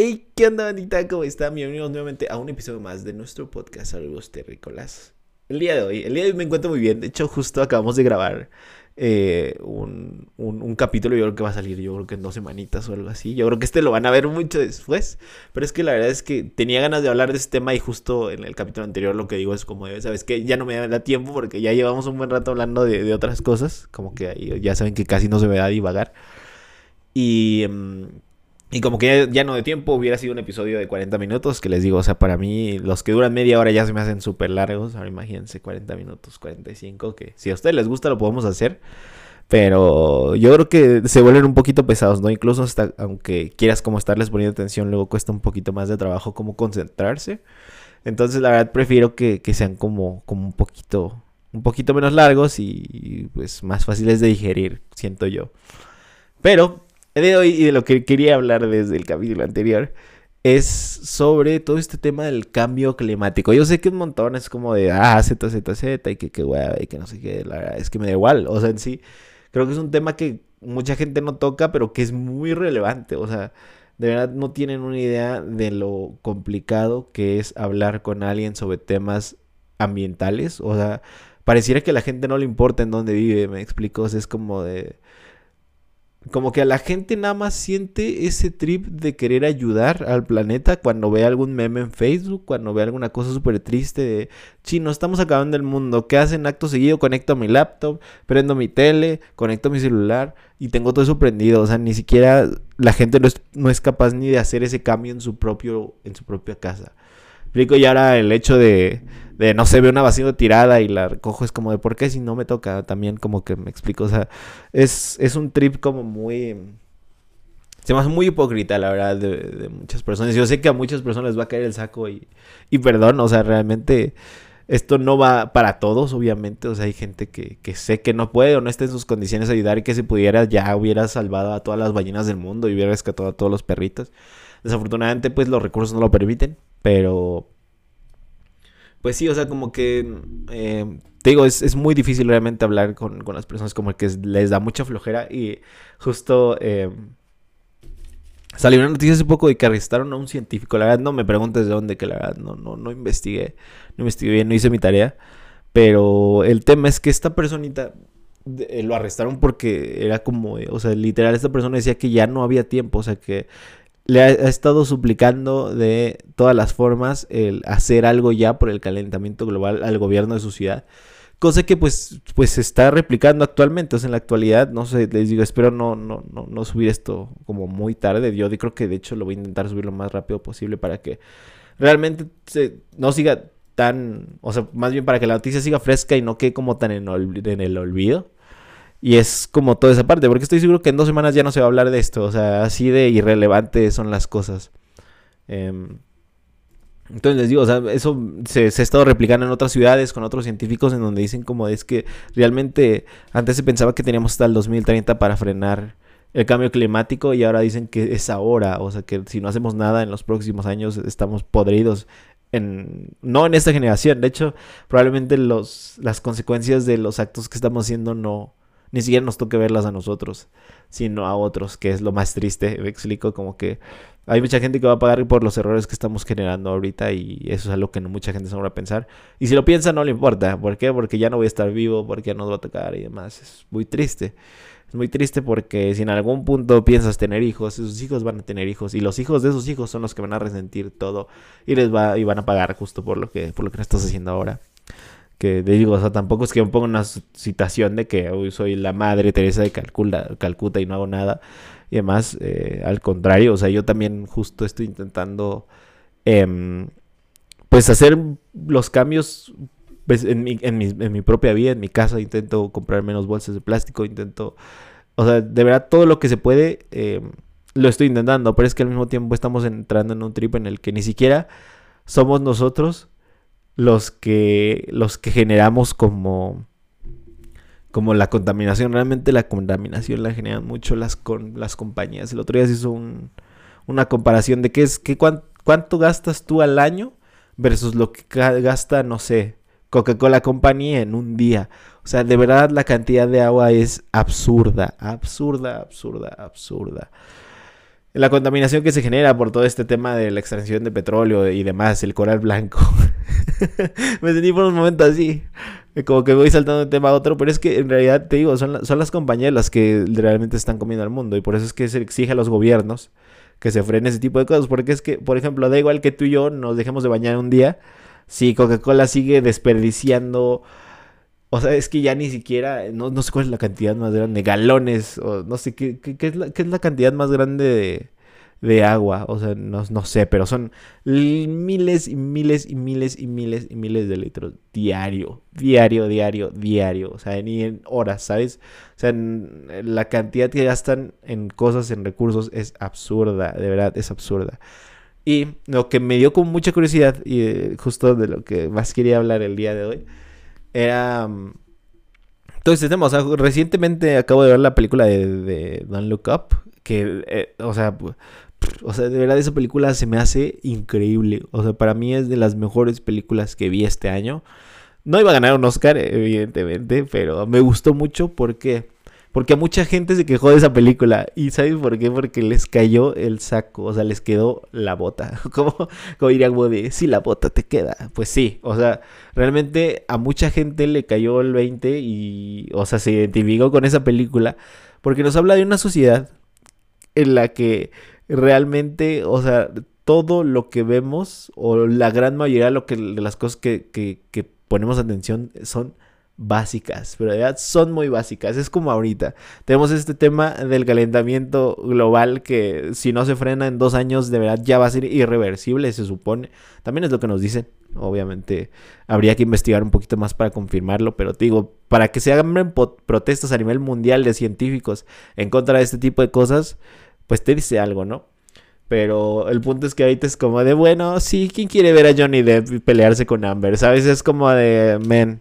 Hey, ¿qué onda, bandita? ¿Cómo están? Bienvenidos nuevamente a un episodio más de nuestro podcast Saludos Terrícolas. El día de hoy, el día de hoy me encuentro muy bien. De hecho, justo acabamos de grabar eh, un, un, capítulo. Yo creo que va a salir, yo creo que en dos semanitas o algo así. Yo creo que este lo van a ver mucho después. Pero es que la verdad es que tenía ganas de hablar de este tema y justo en el capítulo anterior lo que digo es como, ¿sabes que Ya no me da tiempo porque ya llevamos un buen rato hablando de, de otras cosas. Como que ya saben que casi no se me da divagar. Y... Mm, y como que ya, no de tiempo, hubiera sido un episodio de 40 minutos, que les digo, o sea, para mí los que duran media hora ya se me hacen súper largos. Ahora imagínense 40 minutos, 45, que si a ustedes les gusta lo podemos hacer. Pero yo creo que se vuelven un poquito pesados, ¿no? Incluso hasta, aunque quieras como estarles poniendo atención, luego cuesta un poquito más de trabajo como concentrarse. Entonces la verdad prefiero que, sean como, como un poquito, un poquito menos largos y pues más fáciles de digerir, siento yo. Pero de hoy y de lo que quería hablar desde el capítulo anterior es sobre todo este tema del cambio climático. Yo sé que un montón es como de, ah, Z, Z, Z, y que qué y que no sé qué, la verdad es que me da igual. O sea, en sí, creo que es un tema que mucha gente no toca, pero que es muy relevante. O sea, de verdad no tienen una idea de lo complicado que es hablar con alguien sobre temas ambientales. O sea, pareciera que a la gente no le importa en dónde vive, me explico. Es como de como que a la gente nada más siente ese trip de querer ayudar al planeta cuando ve algún meme en Facebook, cuando ve alguna cosa súper triste de, chino, estamos acabando el mundo, ¿qué hacen acto seguido? Conecto mi laptop, prendo mi tele, conecto mi celular y tengo todo eso prendido, o sea, ni siquiera la gente no es, no es capaz ni de hacer ese cambio en su, propio, en su propia casa. Explico y ahora el hecho de, de no se ve una vacío tirada y la recojo es como de por qué si no me toca también como que me explico o sea es, es un trip como muy se me hace muy hipócrita la verdad de, muchas personas yo sé que a muchas personas les va a caer el saco y, y perdón o sea realmente esto no va para todos, obviamente. O sea, hay gente que, que, sé que no puede o no está en sus condiciones de ayudar y que si pudiera ya hubiera salvado a todas las ballenas del mundo y hubiera rescatado a todos los perritos. Desafortunadamente, pues los recursos no lo permiten. Pero pues sí, o sea, como que, eh, te digo, es, muy difícil realmente hablar con, las personas como que les da mucha flojera y justo eh, salió una noticia hace poco de que arrestaron a un científico, la verdad no me preguntes de dónde, que la verdad no, no, no investigué, no investigué bien, no hice mi tarea, pero el tema es que esta personita eh, lo arrestaron porque era como, o sea, literal, esta persona decía que ya no había tiempo, o sea, que le ha, estado suplicando de todas las formas el hacer algo ya por el calentamiento global al gobierno de su ciudad. Cosa que pues, pues se está replicando actualmente. O sea, en la actualidad, no sé, les digo, espero no, no, no, no subir esto como muy tarde. Yo creo que de hecho lo voy a intentar subir lo más rápido posible para que realmente se, no siga tan, o sea, más bien para que la noticia siga fresca y no quede como tan en, en el olvido. Y es como toda esa parte, porque estoy seguro que en dos semanas ya no se va a hablar de esto. O sea, así de irrelevante son las cosas. Em, entonces les digo, o sea, eso se, ha estado replicando en otras ciudades con otros científicos en donde dicen como es que realmente antes se pensaba que teníamos hasta el 2030 para frenar el cambio climático y ahora dicen que es ahora, o sea que si no hacemos nada en los próximos años estamos podridos. En, no en esta generación, de hecho probablemente los, las consecuencias de los actos que estamos haciendo no, ni siquiera nos toque verlas a nosotros, sino a otros, que es lo más triste. Me explico como que hay mucha gente que va a pagar por los errores que estamos generando ahorita y eso es algo que no mucha gente se va a pensar. Y si lo piensa no le importa. ¿Por qué? Porque ya no voy a estar vivo, porque ya no va a tocar y demás. Es muy triste. Es muy triste porque si en algún punto piensas tener hijos, esos hijos van a tener hijos y los hijos de esos hijos son los que van a resentir todo y les va y van a pagar justo por lo que por lo que estás haciendo ahora que digo, o sea, tampoco es que me ponga una situación de que hoy soy la madre Teresa de Calcuta y no hago nada y demás, eh, al contrario, o sea, yo también justo estoy intentando, em, pues, hacer los cambios pues, en, mi, en, mi, en mi propia vida, en mi casa, intento comprar menos bolsas de plástico, intento, o sea, de verdad, todo lo que se puede, em, lo estoy intentando, pero es que al mismo tiempo estamos entrando en un trip en el que ni siquiera somos nosotros los que, los que generamos como, como la contaminación. Realmente la contaminación la generan mucho las, con, las compañías. El otro día se hizo un, una comparación de qué es, qué, cuánto gastas tú al año versus lo que gasta, no sé, Coca-Cola Company en un día. O sea, de verdad la cantidad de agua es absurda, absurda, absurda, absurda. la contaminación que se genera por todo este tema de la extracción de petróleo y demás, el coral blanco. me sentí por un momento así, como que voy saltando de un tema a otro, pero es que en realidad te digo, son, las compañías las que realmente están comiendo al mundo y por eso es que se exige a los gobiernos que se frene ese tipo de cosas, porque es que, por ejemplo, da igual que tú y yo nos dejemos de bañar un día, si Coca-Cola sigue desperdiciando o sea, es que ya ni siquiera, no, no sé cuál es la cantidad más grande, galones, o no sé qué, qué, es, la, qué es la cantidad más grande de, de agua. O sea, no, no, sé, pero son miles y miles y miles y miles y miles de litros diario, diario, diario, diario. O sea, ni en horas, ¿sabes? O sea, la cantidad que gastan en cosas, en recursos, es absurda, de verdad, es absurda. Y lo que me dio con mucha curiosidad, y eh, justo de lo que más quería hablar el día de hoy, era... Mm, todo este tema, o sea, recientemente acabo de ver la película de, de Don't Look Up, que, eh, o sea, o sea, de verdad esa película se me hace increíble, o sea, para mí es de las mejores películas que vi este año. No iba a ganar un Oscar, evidentemente, pero me gustó mucho porque porque a mucha gente se quejó de esa película. ¿Y sabes por qué? Porque les cayó el saco. O sea, les quedó la bota. Como, como diría Woody, si la bota te queda. Pues sí. O sea, realmente a mucha gente le cayó el 20 y, o sea, se identificó con esa película. Porque nos habla de una sociedad en la que realmente, o sea, todo lo que vemos, o la gran mayoría de, lo que, de las cosas que, que, ponemos atención son básicas, pero de verdad son muy básicas. Es como ahorita. Tenemos este tema del calentamiento global que si no se frena en dos años, de verdad ya va a ser irreversible, se supone. También es lo que nos dicen. Obviamente habría que investigar un poquito más para confirmarlo, pero te digo, para que se hagan protestas a nivel mundial de científicos en contra de este tipo de cosas, pues te dice algo, ¿no? Pero el punto es que ahorita es como de, bueno, sí, ¿quién quiere ver a Johnny Depp pelearse con Amber? ¿Sabes? Es como de, men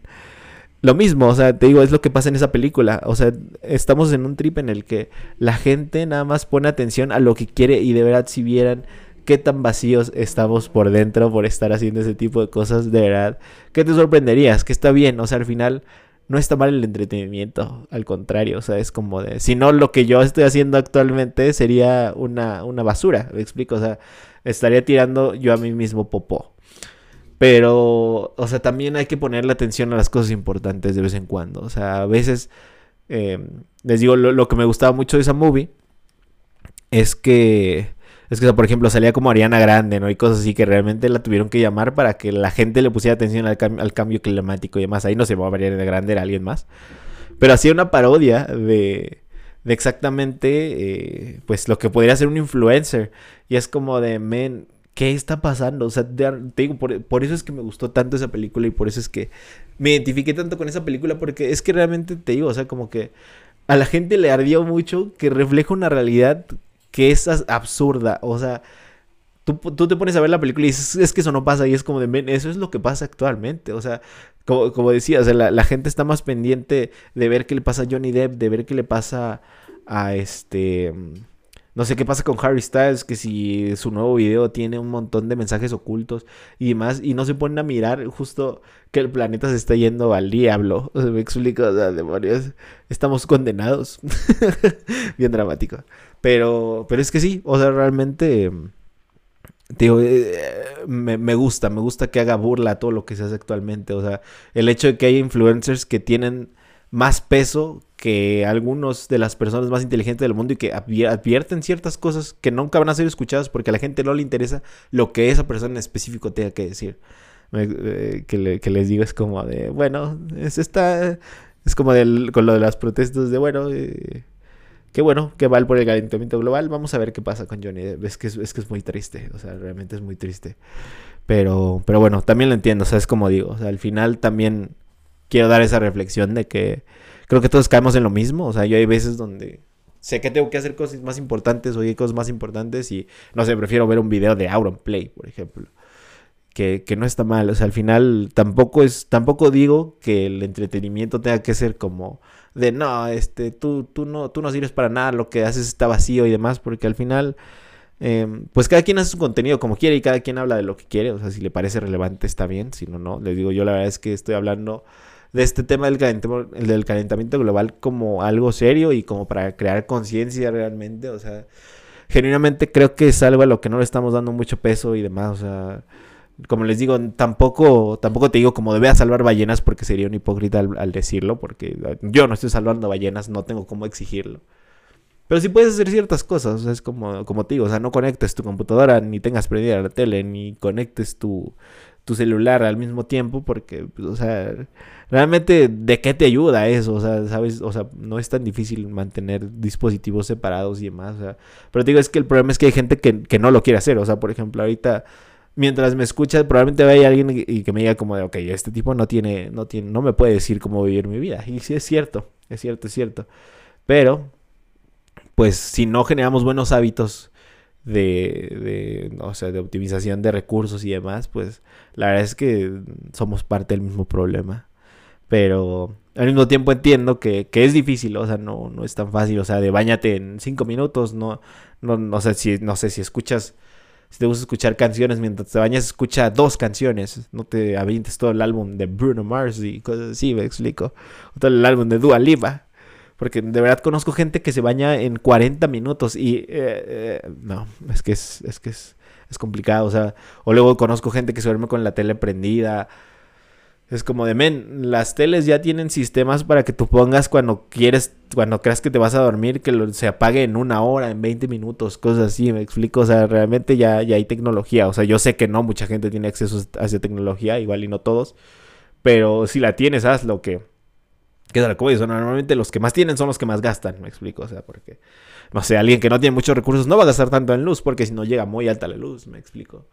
lo mismo, o sea, te digo, es lo que pasa en esa película. O sea, estamos en un trip en el que la gente nada más pone atención a lo que quiere y de verdad si vieran qué tan vacíos estamos por dentro por estar haciendo ese tipo de cosas, de verdad, ¿qué te sorprenderías? Que está bien, o sea, al final no está mal el entretenimiento, al contrario, o sea, es como de, si no lo que yo estoy haciendo actualmente sería una, una basura, me explico, o sea, estaría tirando yo a mí mismo popó. Pero, o sea, también hay que ponerle atención a las cosas importantes de vez en cuando. O sea, a veces, em, les digo, lo, que me gustaba mucho de esa movie es que, es que, por ejemplo, salía como Ariana Grande, ¿no? Y cosas así que realmente la tuvieron que llamar para que la gente le pusiera atención al, al cambio climático y demás. Ahí no se llamaba Ariana Grande, era alguien más. Pero hacía una parodia de, de exactamente, eh, pues, lo que podría ser un influencer. Y es como de, men ¿qué está pasando? O sea, te digo, por, eso es que me gustó tanto esa película y por eso es que me identifiqué tanto con esa película, porque es que realmente te digo, o sea, como que a la gente le ardió mucho que refleja una realidad que es absurda, o sea... Tú, te pones a ver la película y dices, es que eso no pasa y es como de, eso es lo que pasa actualmente. O sea, como, como decía, o sea, la, gente está más pendiente de ver qué le pasa a Johnny Depp, de ver qué le pasa a este... No sé qué pasa con Harry Styles, que si su nuevo video tiene un montón de mensajes ocultos y demás, y no se ponen a mirar justo que el planeta se está yendo al diablo. Me explico, o sea, demonios, estamos condenados. Bien dramático. Pero, pero es que sí, o sea, realmente, digo, eh, me, me gusta, me gusta que haga burla a todo lo que se hace actualmente. O sea, el hecho de que haya influencers que tienen más peso que algunos de las personas más inteligentes del mundo y que advierten ciertas cosas que nunca van a ser escuchadas porque a la gente no le interesa lo que esa persona en específico tenga que decir. Eh, que, les digo es como de, bueno, es esta, es como con lo de las protestas de, bueno, eh, qué bueno que va por el calentamiento global, vamos a ver qué pasa con Johnny. Es que es, que es muy triste, o sea, realmente es muy triste. Pero, pero bueno, también lo entiendo, o sea, es como digo, al final también quiero dar esa reflexión de que creo que todos caemos en lo mismo. O sea, yo hay veces donde sé que tengo que hacer cosas más importantes o hay cosas más importantes y no sé, prefiero ver un video de Play, por ejemplo. Que, que, no está mal. O sea, al final tampoco es, tampoco digo que el entretenimiento tenga que ser como de no, este, tú, tú no, tú no sirves para nada, lo que haces está vacío y demás, porque al final, em, pues cada quien hace su contenido como quiere y cada quien habla de lo que quiere. O sea, si le parece relevante está bien, si no, no. Les digo, yo la verdad es que estoy hablando de este tema del calentamiento, del calentamiento global como algo serio y como para crear conciencia realmente. O sea, genuinamente creo que es algo a lo que no le estamos dando mucho peso y demás. O sea, como les digo, tampoco, tampoco te digo como debe salvar ballenas porque sería un hipócrita al, decirlo, porque yo no estoy salvando ballenas, no tengo cómo exigirlo. Pero sí puedes hacer ciertas cosas, es como, como te digo, o sea, no conectes tu computadora, ni tengas prendida la tele, ni conectes tu, tu celular al mismo tiempo, porque, pues, o sea, realmente, ¿de qué te ayuda eso? O sea, ¿sabes? O sea, no es tan difícil mantener dispositivos separados y demás, o sea, pero te digo, es que el problema es que hay gente que, que no lo quiere hacer, o sea, por ejemplo, ahorita mientras me escucha, probablemente vaya alguien y que me diga como de, ok, este tipo no tiene, no tiene, no me puede decir cómo vivir mi vida. Y sí es cierto, es cierto, es cierto. Pero, pues, si no generamos buenos hábitos de, de, o sea, de optimización de recursos y demás, pues, la verdad es que somos parte del mismo problema. Pero al mismo tiempo entiendo que, que es difícil, o sea, no, no es tan fácil, o sea, de bañate en cinco minutos, no, no, no sé si, no sé si escuchas si te gusta escuchar canciones mientras te bañas, escucha dos canciones. No te avientes todo el álbum de Bruno Mars y cosas así, me explico. Todo el álbum de Dua Lipa. Porque de verdad conozco gente que se baña en 40 minutos y... Eh, eh, no, es que es, es que es, es complicado. O sea, o luego conozco gente que se duerme con la tele prendida. Es como de, men, las teles ya tienen sistemas para que tú pongas cuando quieres, cuando creas que te vas a dormir, que se apague en una hora, en 20 minutos, cosas así, me explico. O sea, realmente ya, ya hay tecnología. O sea, yo sé que no, mucha gente tiene acceso a esa tecnología, igual y no todos. Pero si la tienes, hazlo, que... Que es como normalmente los que más tienen son los que más gastan, me explico. O sea, porque, no sé, alguien que no tiene muchos recursos no va a gastar tanto en luz, porque si no llega muy alta la luz, me explico.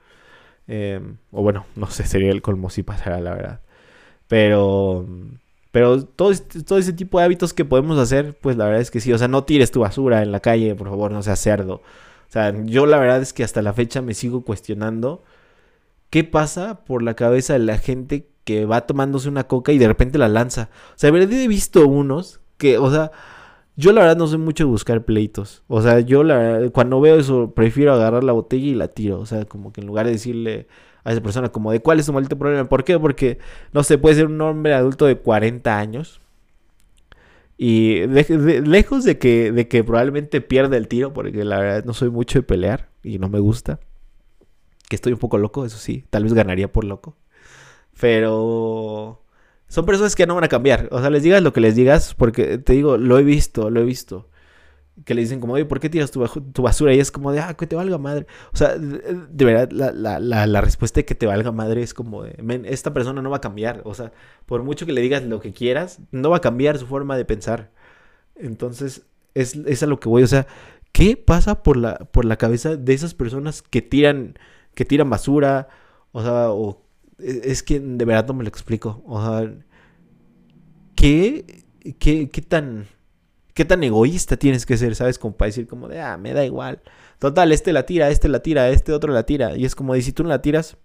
Eh, o bueno, no sé, sería el colmo si pasara, la verdad. Pero, pero todo, todo ese tipo de hábitos que podemos hacer, pues la verdad es que sí. O sea, no tires tu basura en la calle, por favor, no seas cerdo. O sea, yo la verdad es que hasta la fecha me sigo cuestionando qué pasa por la cabeza de la gente que va tomándose una coca y de repente la lanza. O sea, verdad he visto unos que, o sea, yo la verdad no soy mucho de buscar pleitos. O sea, yo la, cuando veo eso prefiero agarrar la botella y la tiro. O sea, como que en lugar de decirle, a esa persona como de cuál es su maldito problema. ¿Por qué? Porque, no sé, puede ser un hombre adulto de 40 años. Y lejos de que, de que probablemente pierda el tiro, porque la verdad no soy mucho de pelear y no me gusta. Que estoy un poco loco, eso sí. Tal vez ganaría por loco. Pero son personas que no van a cambiar. O sea, les digas lo que les digas, porque te digo, lo he visto, lo he visto que le dicen como, oye, ¿por qué tiras tu, basura? Y es como de, ah, que te valga madre. O sea, de, verdad, la, respuesta de que te valga madre es como de, esta persona no va a cambiar. O sea, por mucho que le digas lo que quieras, no va a cambiar su forma de pensar. Entonces, es, es a lo que voy. O sea, ¿qué pasa por la, por la cabeza de esas personas que tiran, que tiran basura? O sea, o, es que de verdad no me lo explico. O sea, ¿qué, qué, qué tan ¿Qué tan egoísta tienes que ser, sabes? Como para decir como de, ah, me da igual. Total, este la tira, este la tira, este otro la tira. Y es como de, si tú no la tiras,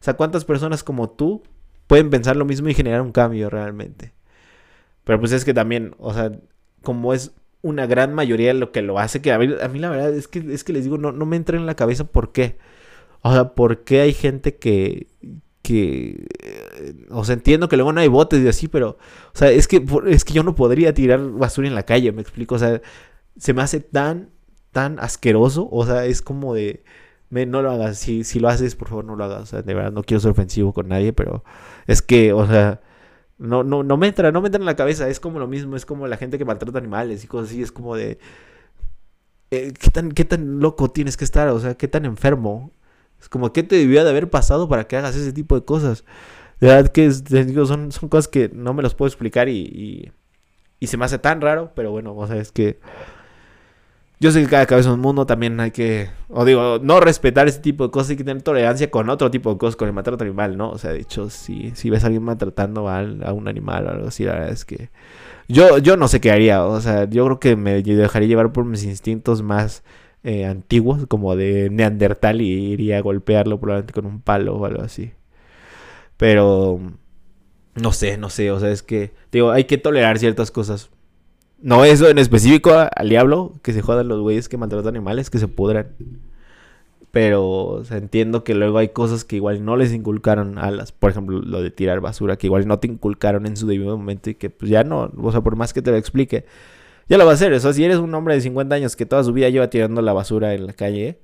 o sea, ¿cuántas personas como tú pueden pensar lo mismo y generar un cambio realmente? Pero pues es que también, o sea, como es una gran mayoría lo que lo hace, que a mí, a mí la verdad es que, es que les digo, no, no me entra en la cabeza por qué. O sea, ¿por qué hay gente que, eh, o sea, entiendo que luego no hay botes y así, pero, o sea, es que, es que yo no podría tirar basura en la calle, me explico, o sea, se me hace tan, tan asqueroso, o sea, es como de, no lo hagas, si, si lo haces, por favor, no lo hagas, de verdad, no quiero ser ofensivo con nadie, pero es que, o sea, no, no, no me entra, no me entra en la cabeza, es como lo mismo, es como la gente que maltrata animales y cosas así, es como de... Eh, ¿qué, tan, ¿Qué tan loco tienes que estar? O sea, ¿qué tan enfermo? Es como, ¿qué te debió de haber pasado para que hagas ese tipo de cosas? De verdad que son, son cosas que no me las puedo explicar y, y, se me hace tan raro, pero bueno, o sea, es que yo sé que cada cabeza es un mundo, también hay que, o digo, no respetar ese tipo de cosas, hay que tener tolerancia con otro tipo de cosas, con el maltrato animal, ¿no? O sea, de hecho, si, si ves a alguien maltratando a, un animal o algo así, la verdad es que yo, yo no sé qué haría, o sea, yo creo que me dejaría llevar por mis instintos más eh, antiguos, como de Neandertal, y iría a golpearlo probablemente con un palo o algo así. Pero no sé, no sé, o sea, es que, digo, hay que tolerar ciertas cosas. No eso en específico al diablo, que se jodan los güeyes que maltratan animales, que se pudran. Pero entiendo que luego hay cosas que igual no les inculcaron a las, por ejemplo, lo de tirar basura, que igual no te inculcaron en su debido momento y que pues ya no, o sea, por más que te lo explique, ya lo va a hacer. O sea, si eres un hombre de 50 años que toda su vida lleva tirando la basura en la calle,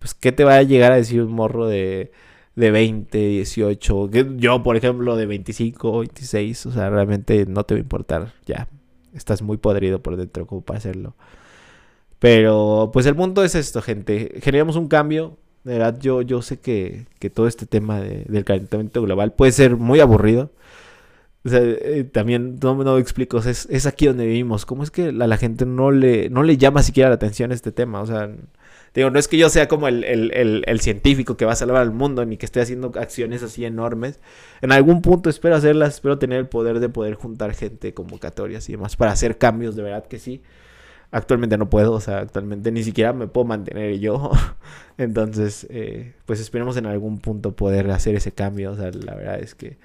pues ¿qué te va a llegar a decir un morro de, de 20, 18? Que yo, por ejemplo, de 25, 26, o sea, realmente no te va a importar. Ya, estás muy podrido por dentro como para hacerlo. Pero pues el punto es esto, gente. Generamos un cambio. De verdad, yo, yo sé que, que todo este tema del calentamiento global puede ser muy aburrido. O sea, eh, también no, no explico, es, es, aquí donde vivimos. ¿Cómo es que a la gente no le, no le llama siquiera la atención este tema? O sea, digo, no es que yo sea como el, el, el, científico que va a salvar al mundo, ni que esté haciendo acciones así enormes. En algún punto espero hacerlas, espero tener el poder de poder juntar gente, convocatorias y demás, para hacer cambios, de verdad que sí. Actualmente no puedo, o sea, actualmente ni siquiera me puedo mantener yo. Entonces, eh, pues esperemos en algún punto poder hacer ese cambio. O sea, la verdad es que,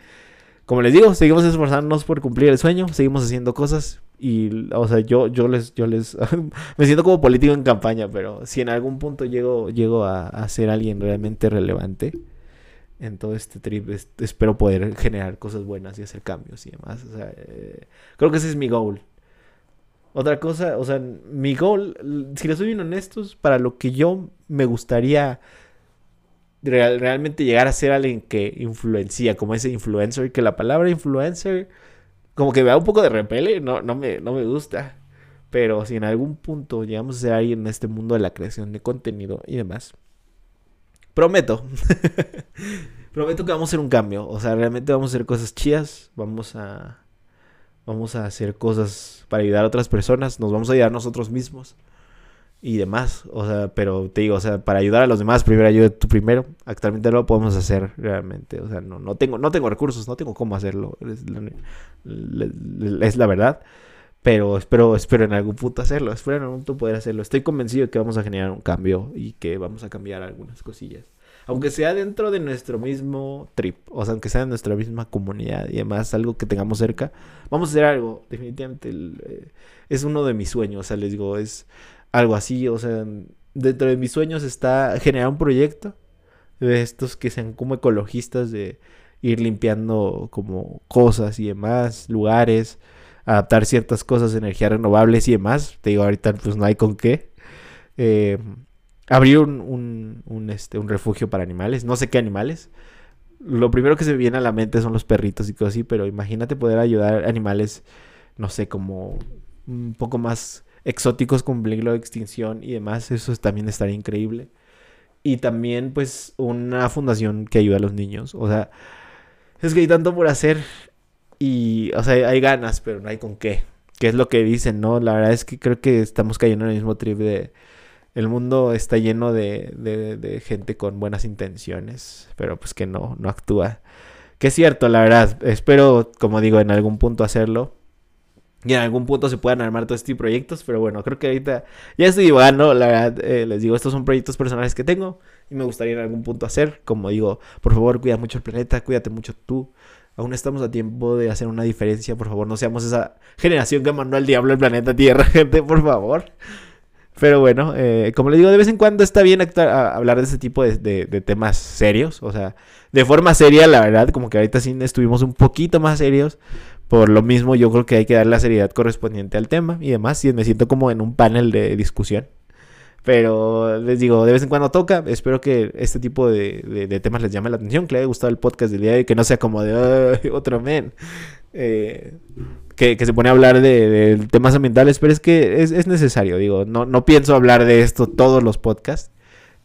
como les digo, seguimos esforzándonos por cumplir el sueño, seguimos haciendo cosas. Y, o sea, yo, yo les, yo les, me siento como político en campaña, pero si en algún punto llego, llego a, ser alguien realmente relevante en todo este trip, espero poder generar cosas buenas y hacer cambios y demás. Eh, creo que ese es mi goal. Otra cosa, o sea, mi goal, si les soy bien honestos, para lo que yo me gustaría realmente llegar a ser alguien que influencia, como ese influencer, que la palabra influencer como que me da un poco de repele, no, no, me, no me gusta. Pero si en algún punto llegamos a ser alguien en este mundo de la creación de contenido y demás, prometo, prometo que vamos a hacer un cambio. O sea, realmente vamos a hacer cosas chidas, vamos a vamos a hacer cosas para ayudar a otras personas, nos vamos a ayudar nosotros mismos y demás. O sea, pero te digo, o sea, para ayudar a los demás, primero ayuda tú primero. Actualmente no lo podemos hacer realmente. O sea, no, no, tengo, no tengo recursos, no tengo cómo hacerlo. Es la, es la verdad. Pero espero, espero en algún punto hacerlo. Espero en algún punto poder hacerlo. Estoy convencido de que vamos a generar un cambio y que vamos a cambiar algunas cosillas aunque sea dentro de nuestro mismo trip, o sea, aunque sea en nuestra misma comunidad y demás, algo que tengamos cerca, vamos a hacer algo, definitivamente. Eh, es uno de mis sueños, o sea, les digo, es algo así, o sea, dentro de mis sueños está generar un proyecto de estos que sean como ecologistas, de ir limpiando como cosas y demás, lugares, adaptar ciertas cosas, energías renovables y demás. Te digo, ahorita pues no hay con qué. Eh, abrir un, un, este, un refugio para animales, no sé qué animales. Lo primero que se me viene a la mente son los perritos y cosas así, pero imagínate poder ayudar animales, no sé, como un poco más exóticos con peligro de extinción y demás, eso también estaría increíble. Y también pues una fundación que ayuda a los niños, o sea, es que hay tanto por hacer y, o sea, hay ganas, pero no hay con qué. ¿Qué es lo que dicen, no? La verdad es que creo que estamos cayendo en el mismo trip de el mundo está lleno de, de, gente con buenas intenciones, pero pues que no, no actúa. Que es cierto, la verdad. Espero, como digo, en algún punto hacerlo. Y en algún punto se puedan armar todos estos proyectos. Pero bueno, creo que ahorita ya estoy divagando. La verdad, eh, les digo, estos son proyectos personales que tengo. Y me gustaría en algún punto hacer. Como digo, por favor, cuida mucho el planeta. Cuídate mucho tú. Aún estamos a tiempo de hacer una diferencia. Por favor, no seamos esa generación que mandó al diablo el planeta Tierra, gente, por favor. Pero bueno, eh, como le digo, de vez en cuando está bien hablar de ese tipo de, temas serios. O sea, de forma seria, la verdad, como que ahorita sí estuvimos un poquito más serios. Por lo mismo, yo creo que hay que dar la seriedad correspondiente al tema y demás. Y me siento como en un panel de discusión. Pero les digo, de vez en cuando toca. Espero que este tipo de, temas les llame la atención, que les haya gustado el podcast del día de hoy, que no sea como de otro men. Eh, que, se pone a hablar de, temas ambientales, pero es que es, necesario, digo, no, no pienso hablar de esto todos los podcasts,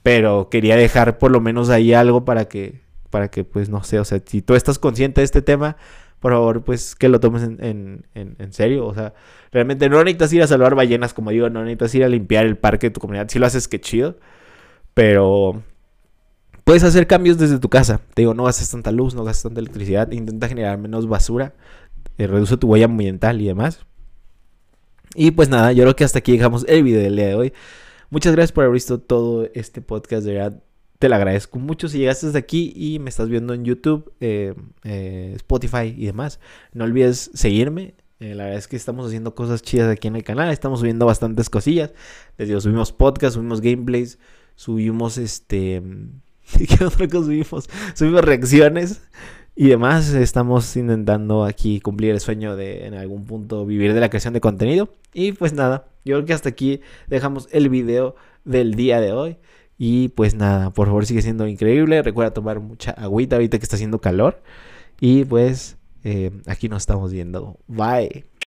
pero quería dejar por lo menos ahí algo para que, para que pues no sé, o sea, si tú estás consciente de este tema, por favor, pues que lo tomes en, en, serio, o sea, realmente no necesitas ir a salvar ballenas, como digo, no necesitas ir a limpiar el parque de tu comunidad, si lo haces, que chido, pero puedes hacer cambios desde tu casa, te digo, no gastes tanta luz, no gastes tanta electricidad, intenta generar menos basura, eh, reduce tu huella ambiental y demás. Y pues nada, yo creo que hasta aquí dejamos el video del día de hoy. Muchas gracias por haber visto todo este podcast, de verdad. Te lo agradezco mucho si llegaste hasta aquí y me estás viendo en YouTube, eh, eh, Spotify y demás. No olvides seguirme. la verdad es que estamos haciendo cosas chidas aquí en el canal. Estamos subiendo bastantes cosillas. Les subimos podcast, subimos gameplays, subimos este... ¿Qué otra subimos? Subimos reacciones. y demás. Estamos intentando aquí cumplir el sueño de en algún punto vivir de la creación de contenido. Y pues nada, yo creo que hasta aquí dejamos el video del día de hoy. Y pues nada, por favor sigue siendo increíble. Recuerda tomar mucha agüita ahorita que está haciendo calor. Y pues eh, aquí nos estamos viendo. Bye.